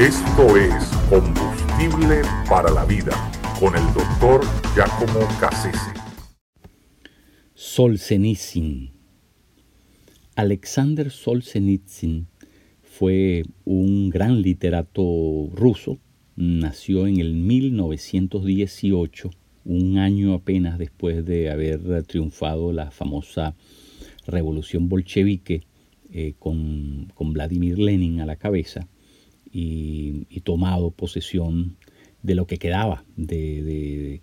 Esto es Combustible para la Vida con el doctor Giacomo Cassese. Solzhenitsyn. Alexander Solzhenitsyn fue un gran literato ruso. Nació en el 1918, un año apenas después de haber triunfado la famosa revolución bolchevique eh, con, Vladimir Lenin a la cabeza y, tomado posesión de lo que quedaba del,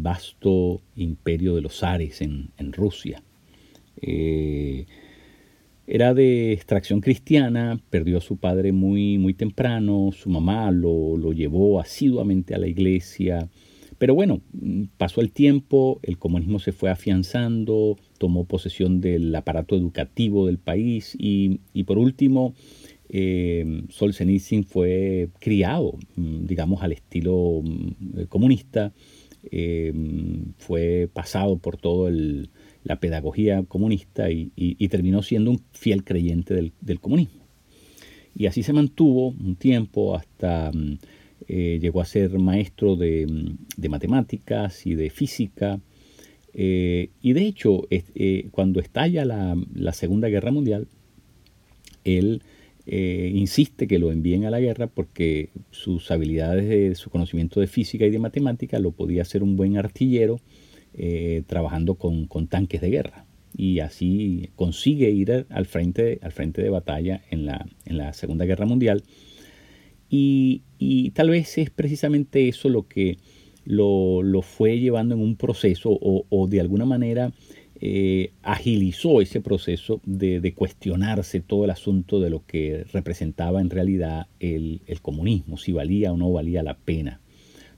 vasto imperio de los zares en, Rusia. Eh, era de extracción cristiana, perdió a su padre muy, muy temprano, su mamá lo, lo llevó asiduamente a la iglesia, pero bueno, pasó el tiempo, el comunismo se fue afianzando, tomó posesión del aparato educativo del país y, por último, eh, Solzhenitsyn fue criado, mm, digamos, al estilo mm, comunista, eh, fue pasado por toda la pedagogía comunista y, terminó siendo un fiel creyente del, comunismo. Y así se mantuvo un tiempo hasta mm, eh, llegó a ser maestro de, matemáticas y de física. Eh, y de hecho, eh, cuando estalla la, Segunda Guerra Mundial, él insiste que lo envíen a la guerra porque sus habilidades, de, su conocimiento de física y de matemática lo podía hacer un buen artillero trabajando con, tanques de guerra. Y así consigue ir al frente, al frente de batalla en la, en la Segunda Guerra Mundial y, tal vez es precisamente eso lo que lo, fue llevando en un proceso o, de alguna manera eh, agilizó ese proceso de, cuestionarse todo el asunto de lo que representaba en realidad el, comunismo, si valía o no valía la pena,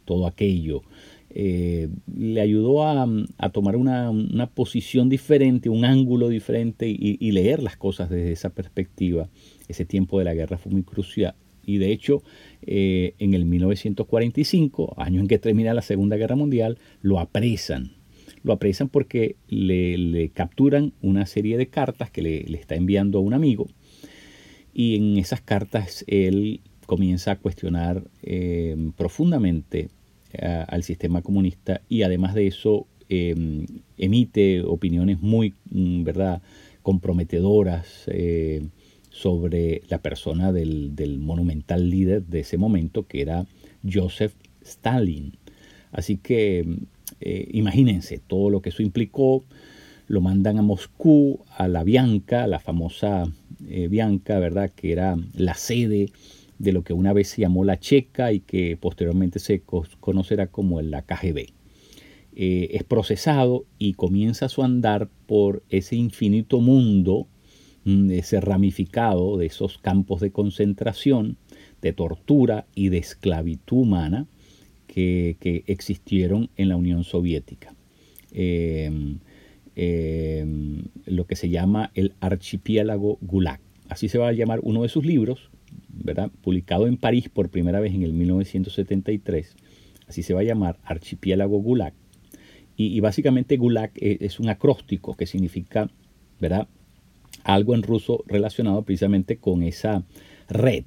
todo aquello. Eh, le ayudó a, tomar una, posición diferente, un ángulo diferente y, leer las cosas desde esa perspectiva. Ese tiempo de la guerra fue muy crucial, y de hecho, eh, en el 1945, año en que termina la Segunda Guerra Mundial, lo apresan. Lo apresan porque le, capturan una serie de cartas que le, está enviando a un amigo. Y en esas cartas él comienza a cuestionar eh, profundamente al sistema comunista y además de eso em, emite opiniones muy, mm, ¿verdad?, comprometedoras eh, sobre la persona del, monumental líder de ese momento, que era Joseph Stalin. Así que eh, imagínense todo lo que eso implicó. Lo mandan a Moscú, a la Bianca, la famosa eh, Bianca, ¿verdad? Que era la sede de lo que una vez se llamó la Checa y que posteriormente se conocerá como la KGB. Eh, es procesado y comienza su andar por ese infinito mundo Mm, ese ramificado de esos campos de concentración, de tortura y de esclavitud humana que, existieron en la Unión Soviética. Em, lo que se llama el archipiélago Gulag. Así se va a llamar uno de sus libros, ¿verdad? publicado en París por primera vez en el 1973. Así se va a llamar Archipiélago Gulag. Y, y básicamente Gulag es, es, un acróstico que significa ¿verdad? algo en ruso relacionado precisamente con esa red.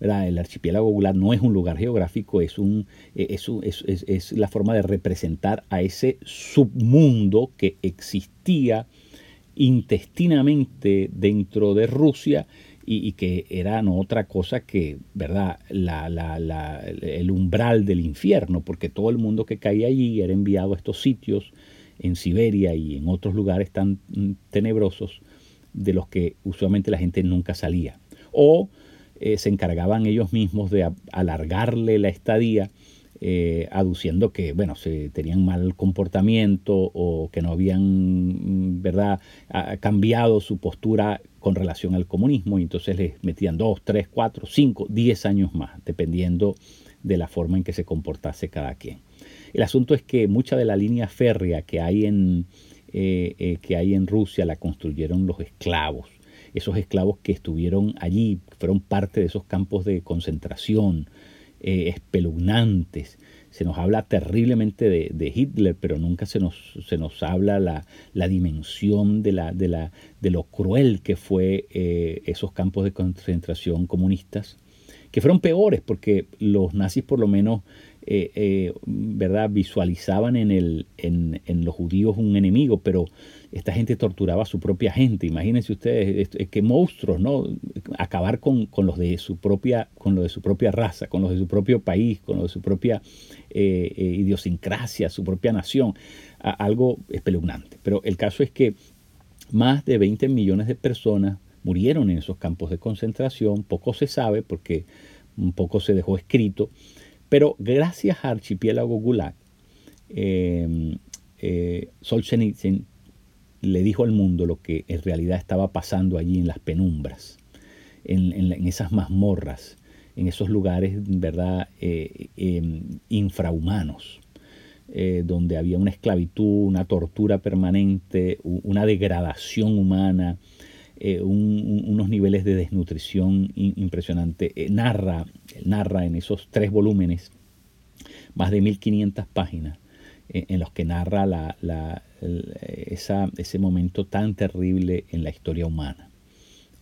El archipiélago Gulag no es un lugar geográfico, es, un, eh, es, la forma de representar a ese submundo que existía intestinamente dentro de Rusia y, que era no otra cosa que ¿verdad? el umbral del infierno, porque todo el mundo que caía allí era enviado a estos sitios en Siberia y en otros lugares tan tenebrosos de los que usualmente la gente nunca salía. O eh, se encargaban ellos mismos de alargarle la estadía, eh, aduciendo que, bueno, se tenían mal comportamiento o que no habían, ¿verdad?, cambiado su postura con relación al comunismo y entonces les metían dos, tres, cuatro, cinco, diez años más, dependiendo de la forma en que se comportase cada quien. El asunto es que mucha de la línea férrea que hay en, eh, que hay en Rusia la construyeron los esclavos. Esos esclavos que estuvieron allí, fueron parte de esos campos de concentración, eh, espeluznantes. Se nos habla terriblemente de, Hitler, pero nunca se nos, se nos habla la, la dimensión de, la, de, la, de, lo cruel que fue esos campos de concentración comunistas que fueron peores porque los nazis por lo menos eh, eh, ¿verdad? visualizaban en, el, en, en, los judíos un enemigo, pero esta gente torturaba a su propia gente. Imagínense ustedes qué monstruos, ¿no? Acabar con, con, los de su propia, con los de su propia raza, con los de su propio país, con los de su propia eh, idiosincrasia, su propia nación. algo espeluznante. Pero el caso es que más de 20 millones de personas murieron en esos campos de concentración. Poco se sabe porque un poco se dejó escrito pero gracias a Archipiélago Gulag, eh, eh, Solzhenitsyn le dijo al mundo lo que en realidad estaba pasando allí en las penumbras, en, esas mazmorras, en esos lugares, ¿verdad?, eh, em, infrahumanos, donde había una esclavitud, una tortura permanente, una degradación humana, unos niveles de desnutrición impresionante. narra narra en esos tres volúmenes más de 1500 páginas eh, en los que narra la, ese momento tan terrible en la historia humana.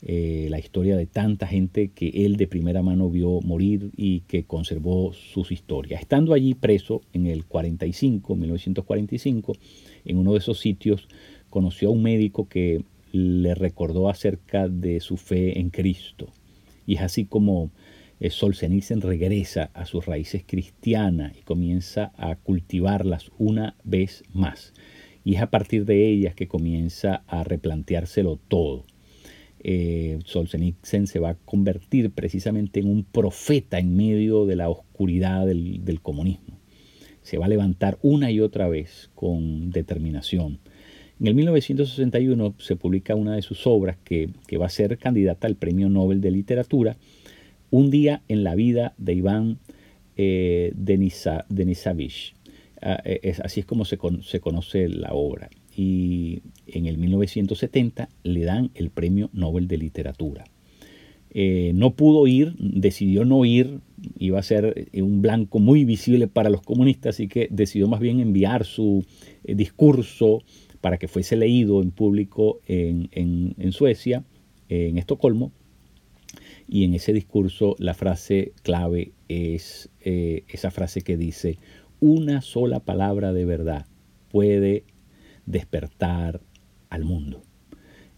Eh, la historia de tanta gente que él de primera mano vio morir y que conservó sus historias. Estando allí preso en el 45, 1945, en uno de esos sitios, conoció a un médico que le recordó acerca de su fe en Cristo. Y es así como Solzhenitsyn regresa a sus raíces cristianas y comienza a cultivarlas una vez más. Y es a partir de ellas que comienza a replanteárselo todo. Eh, Solzhenitsyn se va a convertir precisamente en un profeta en medio de la oscuridad del, comunismo. Se va a levantar una y otra vez con determinación. En el 1961 se publica una de sus obras que, va a ser candidata al Premio Nobel de Literatura un día en la vida de Iván eh, Denisavich. Ah, eh, así es como se, conoce la obra. Y en el 1970 le dan el Premio Nobel de Literatura. Eh, no pudo ir, decidió no ir, iba a ser un blanco muy visible para los comunistas, así que decidió más bien enviar su discurso para que fuese leído en público en, Suecia, en Estocolmo, y en ese discurso la frase clave es eh, esa frase que dice, una sola palabra de verdad puede despertar al mundo.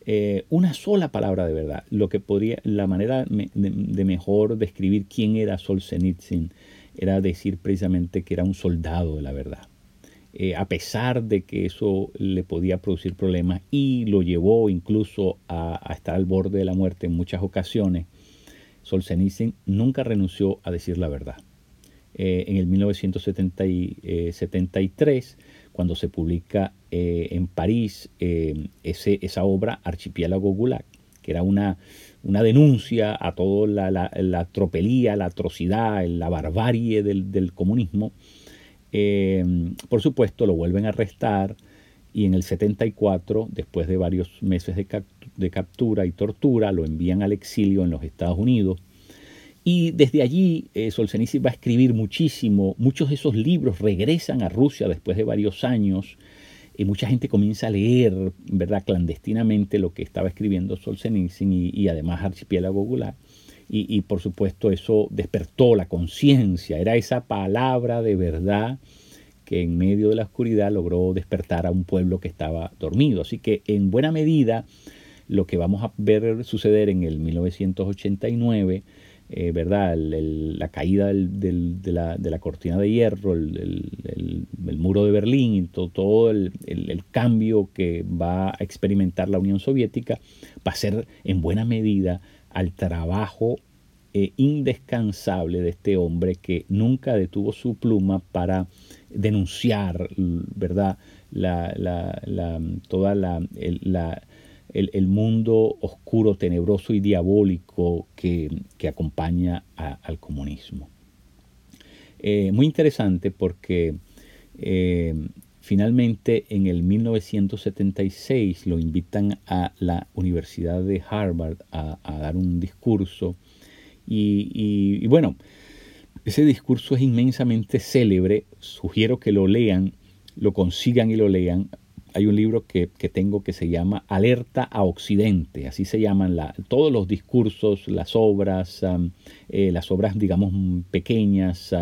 Eh, una sola palabra de verdad. Lo que podría, la manera de, mejor describir quién era Solzhenitsyn era decir precisamente que era un soldado de la verdad. Eh, a pesar de que eso le podía producir problemas y lo llevó incluso a estar al borde de la muerte en muchas ocasiones, Solzhenitsyn nunca renunció a decir la verdad. Eh, en el 1973, cuando se publica eh, en París eh, esa obra Archipiélago Gulag, que era una, una denuncia a toda la, tropelía, la atrocidad, la barbarie del, comunismo, por supuesto lo vuelven a arrestar y en el 74, después de varios meses de, de captura y tortura, lo envían al exilio en los Estados Unidos. Y desde allí eh, Solzhenitsyn va a escribir muchísimo. Muchos de esos libros regresan a Rusia después de varios años. Y mucha gente comienza a leer, ¿verdad?, clandestinamente lo que estaba escribiendo Solzhenitsyn y, y además Archipiélago Gulag. Y, por supuesto eso despertó la conciencia. Era esa palabra de verdad que en medio de la oscuridad logró despertar a un pueblo que estaba dormido. Así que en buena medida lo que vamos a ver suceder en el 1989, eh, ¿verdad? la caída de, la, cortina de hierro, el, muro de Berlín y todo, el, cambio que va a experimentar la Unión Soviética va a ser en buena medida al trabajo eh, indescansable de este hombre que nunca detuvo su pluma para denunciar, ¿verdad? La, toda la, el, mundo oscuro, tenebroso y diabólico que, acompaña al comunismo. Eh, muy interesante porque eh, finalmente en el 1976 lo invitan a la Universidad de Harvard a, dar un discurso y, bueno, ese discurso es inmensamente célebre, sugiero que lo lean, lo consigan y lo lean, hay un libro que, tengo que se llama Alerta a Occidente, así se llaman la, todos los discursos, las obras, eh, las obras digamos pequeñas,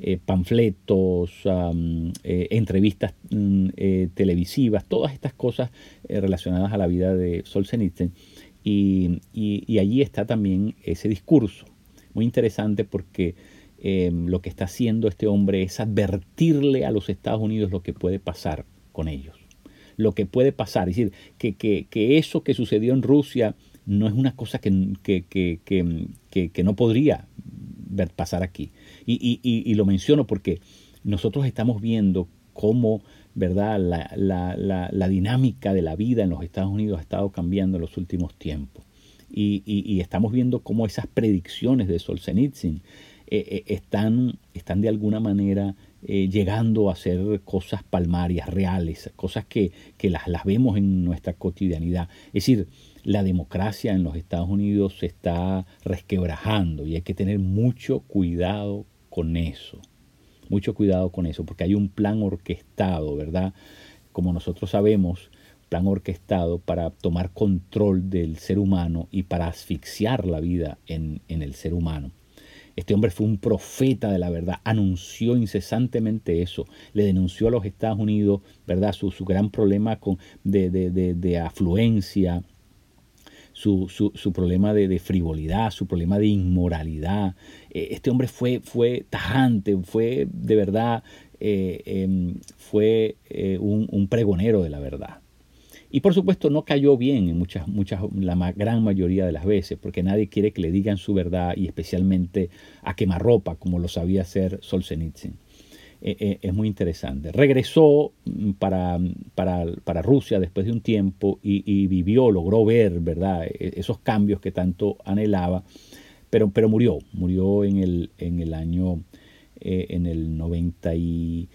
eh, panfletos, eh, entrevistas mm, televisivas, todas estas cosas relacionadas a la vida de Solzhenitsyn. Y, y, allí está también ese discurso, muy interesante porque lo que está haciendo este hombre es advertirle a los Estados Unidos lo que puede pasar con ellos lo que puede pasar. Es decir, que, que, eso que sucedió en Rusia no es una cosa que, que no podría ver pasar aquí. Y, y, lo menciono porque nosotros estamos viendo cómo ¿verdad? La, la, la, dinámica de la vida en los Estados Unidos ha estado cambiando en los últimos tiempos. Y, y estamos viendo cómo esas predicciones de Solzhenitsyn eh, eh, están, están de alguna manera eh, llegando a ser cosas palmarias, reales, cosas que, las, las, vemos en nuestra cotidianidad. Es decir, la democracia en los Estados Unidos se está resquebrajando y hay que tener mucho cuidado con eso. Mucho cuidado con eso, porque hay un plan orquestado, ¿verdad? Como nosotros sabemos, plan orquestado para tomar control del ser humano y para asfixiar la vida en, en el ser humano. Este hombre fue un profeta de la verdad, anunció incesantemente eso, le denunció a los Estados Unidos, ¿verdad? Su, gran problema con, de, afluencia, su, problema de, frivolidad, su problema de inmoralidad. Eh, este hombre fue, fue tajante, fue de verdad, eh, em, fue eh, un pregonero de la verdad. Y por supuesto no cayó bien en muchas, muchas, la gran mayoría de las veces, porque nadie quiere que le digan su verdad y especialmente a quemarropa, como lo sabía hacer Solzhenitsyn. Eh, eh, es muy interesante. Regresó mm, para, para, Rusia después de un tiempo y, vivió, logró ver, ¿verdad?, e, esos cambios que tanto anhelaba, pero, pero murió, murió en el, en el año, eh, en el 90 y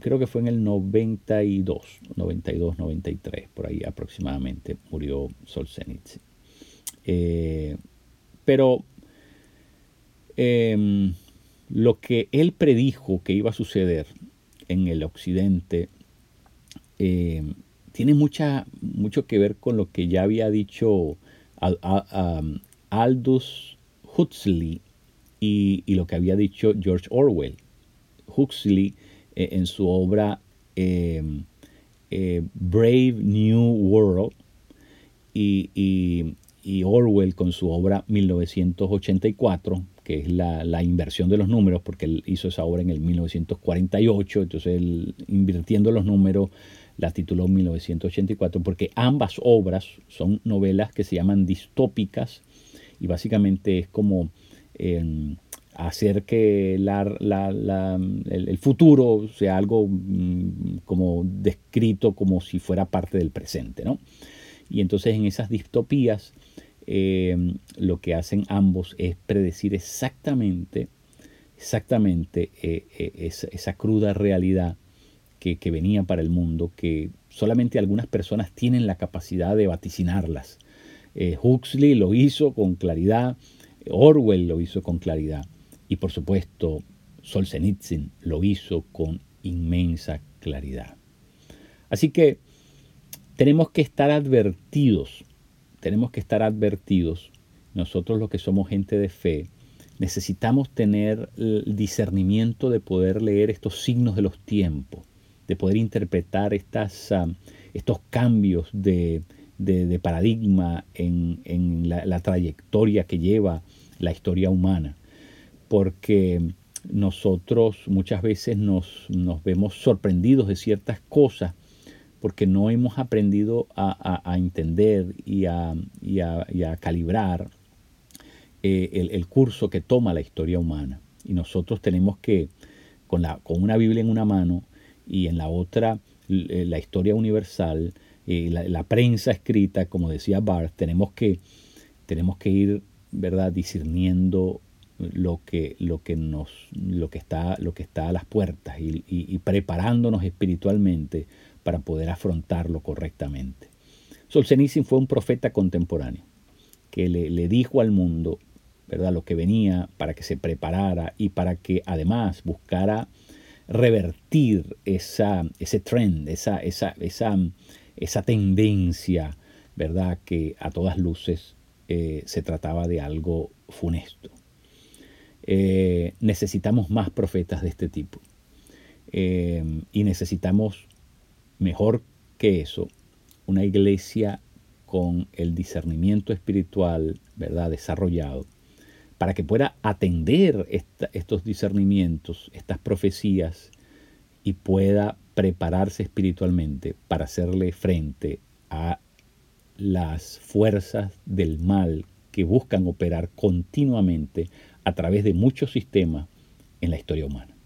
creo que fue en el 92, 92, 93, por ahí aproximadamente murió Solzhenitsyn. Eh, pero em, lo que él predijo que iba a suceder en el occidente em, tiene mucha, mucho que ver con lo que ya había dicho Aldous Huxley y, y, lo que había dicho George Orwell. Huxley eh, en su obra eh, eh, Brave New World y, Orwell con su obra 1984, que es la, inversión de los números, porque él hizo esa obra en el 1948, entonces él, invirtiendo los números la tituló 1984, porque ambas obras son novelas que se llaman distópicas y básicamente es como hacer que el, futuro sea algo mm, como descrito como si fuera parte del presente. ¿no? Y entonces en esas distopías em, lo que hacen ambos es predecir exactamente, exactamente eh, eh, esa, cruda realidad que, que, venía para el mundo, que solamente algunas personas tienen la capacidad de vaticinarlas. Eh, Huxley lo hizo con claridad, Orwell lo hizo con claridad. Y por supuesto, Solzhenitsyn lo hizo con inmensa claridad. Así que tenemos que estar advertidos, tenemos que estar advertidos, nosotros los que somos gente de fe, necesitamos tener el discernimiento de poder leer estos signos de los tiempos, de poder interpretar estas, ah, estos cambios de, paradigma en, la, trayectoria que lleva la historia humana porque nosotros muchas veces nos, vemos sorprendidos de ciertas cosas porque no hemos aprendido a, entender y a, calibrar eh, el, curso que toma la historia humana. Y nosotros tenemos que, con, la, con una Biblia en una mano y en la otra eh, la historia universal, y la, la, prensa escrita, como decía Barth, tenemos que, tenemos que ir ¿verdad? discerniendo lo que, lo que, nos, lo que, está, lo que está a las puertas y, preparándonos espiritualmente para poder afrontarlo correctamente. Solzhenitsyn fue un profeta contemporáneo que le, dijo al mundo ¿verdad? lo que venía para que se preparara y para que además buscara revertir esa, ese trend, esa, esa, esa, tendencia, ¿verdad? Que a todas luces eh, se trataba de algo funesto. Eh, necesitamos más profetas de este tipo. Eh, y necesitamos, mejor que eso, una iglesia con el discernimiento espiritual, ¿verdad?, desarrollado, para que pueda atender estos discernimientos, estas profecías, y pueda prepararse espiritualmente para hacerle frente a las fuerzas del mal que buscan operar continuamente a través de muchos sistemas en la historia humana.